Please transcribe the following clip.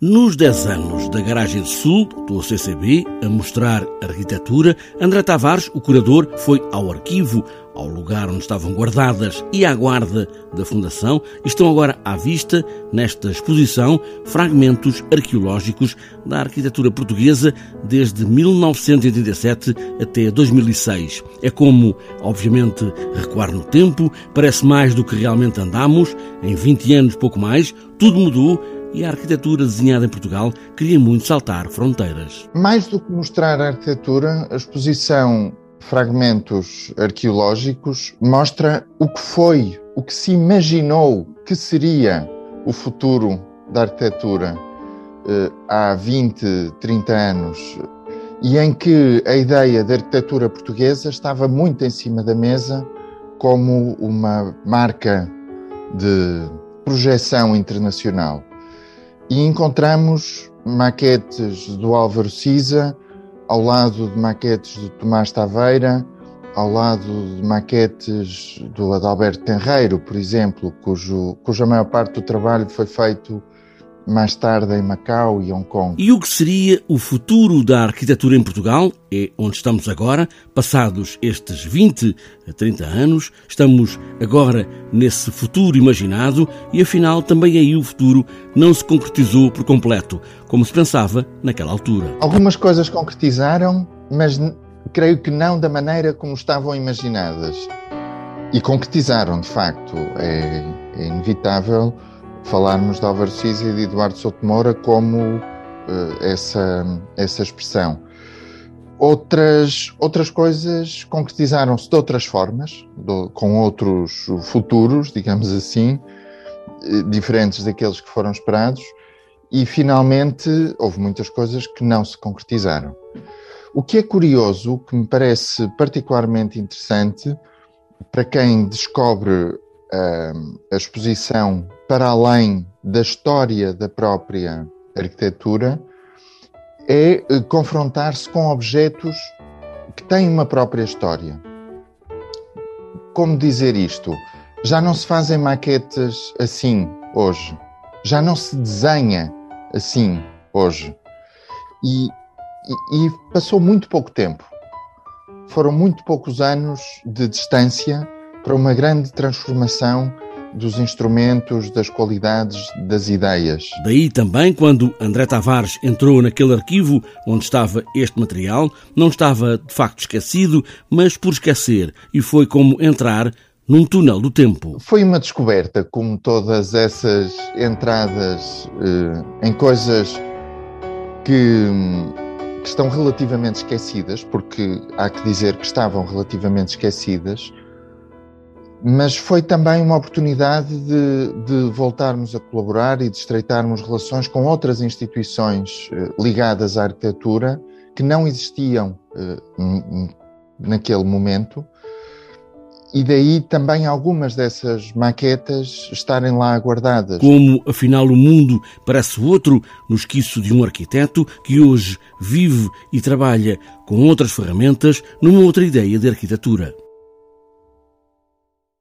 Nos 10 anos da Garagem Sul do CCB, a mostrar arquitetura, André Tavares, o curador, foi ao arquivo, ao lugar onde estavam guardadas e à guarda da Fundação, estão agora à vista, nesta exposição, fragmentos arqueológicos da arquitetura portuguesa desde 1987 até 2006. É como, obviamente, recuar no tempo, parece mais do que realmente andamos, em 20 anos, pouco mais, tudo mudou e a arquitetura desenhada em Portugal queria muito saltar fronteiras. Mais do que mostrar a arquitetura, a exposição Fragmentos Arqueológicos mostra o que foi, o que se imaginou que seria o futuro da arquitetura eh, há 20, 30 anos e em que a ideia da arquitetura portuguesa estava muito em cima da mesa como uma marca de projeção internacional e encontramos maquetes do Álvaro Siza, ao lado de maquetes do Tomás Taveira, ao lado de maquetes do Adalberto Tenreiro, por exemplo, cujo, cuja maior parte do trabalho foi feito mais tarde em Macau e Hong Kong. E o que seria o futuro da arquitetura em Portugal? É onde estamos agora, passados estes 20 a 30 anos, estamos agora nesse futuro imaginado e afinal também aí o futuro não se concretizou por completo, como se pensava naquela altura. Algumas coisas concretizaram, mas creio que não da maneira como estavam imaginadas. E concretizaram, de facto. É, é inevitável falarmos de Álvaro Siza e de Eduardo Souto Moura como uh, essa, essa expressão. Outras, outras coisas concretizaram-se de outras formas, do, com outros futuros, digamos assim, eh, diferentes daqueles que foram esperados, e finalmente houve muitas coisas que não se concretizaram. O que é curioso, o que me parece particularmente interessante, para quem descobre a exposição para além da história da própria arquitetura é eh, confrontar-se com objetos que têm uma própria história. Como dizer isto? Já não se fazem maquetes assim hoje. Já não se desenha assim hoje. E, e, e passou muito pouco tempo. Foram muito poucos anos de distância para uma grande transformação dos instrumentos, das qualidades, das ideias. Daí também, quando André Tavares entrou naquele arquivo onde estava este material, não estava de facto esquecido, mas por esquecer, e foi como entrar num túnel do tempo. Foi uma descoberta, como todas essas entradas eh, em coisas que, que estão relativamente esquecidas, porque há que dizer que estavam relativamente esquecidas mas foi também uma oportunidade de, de, voltarmos a colaborar e de estreitarmos relações com outras instituições eh, ligadas à arquitetura que não existiam eh, naquele momento. E daí também algumas dessas maquetas estarem lá guardadas. Como, afinal, o mundo parece outro no esquiço de um arquiteto que hoje vive e trabalha com outras ferramentas numa outra ideia de arquitetura.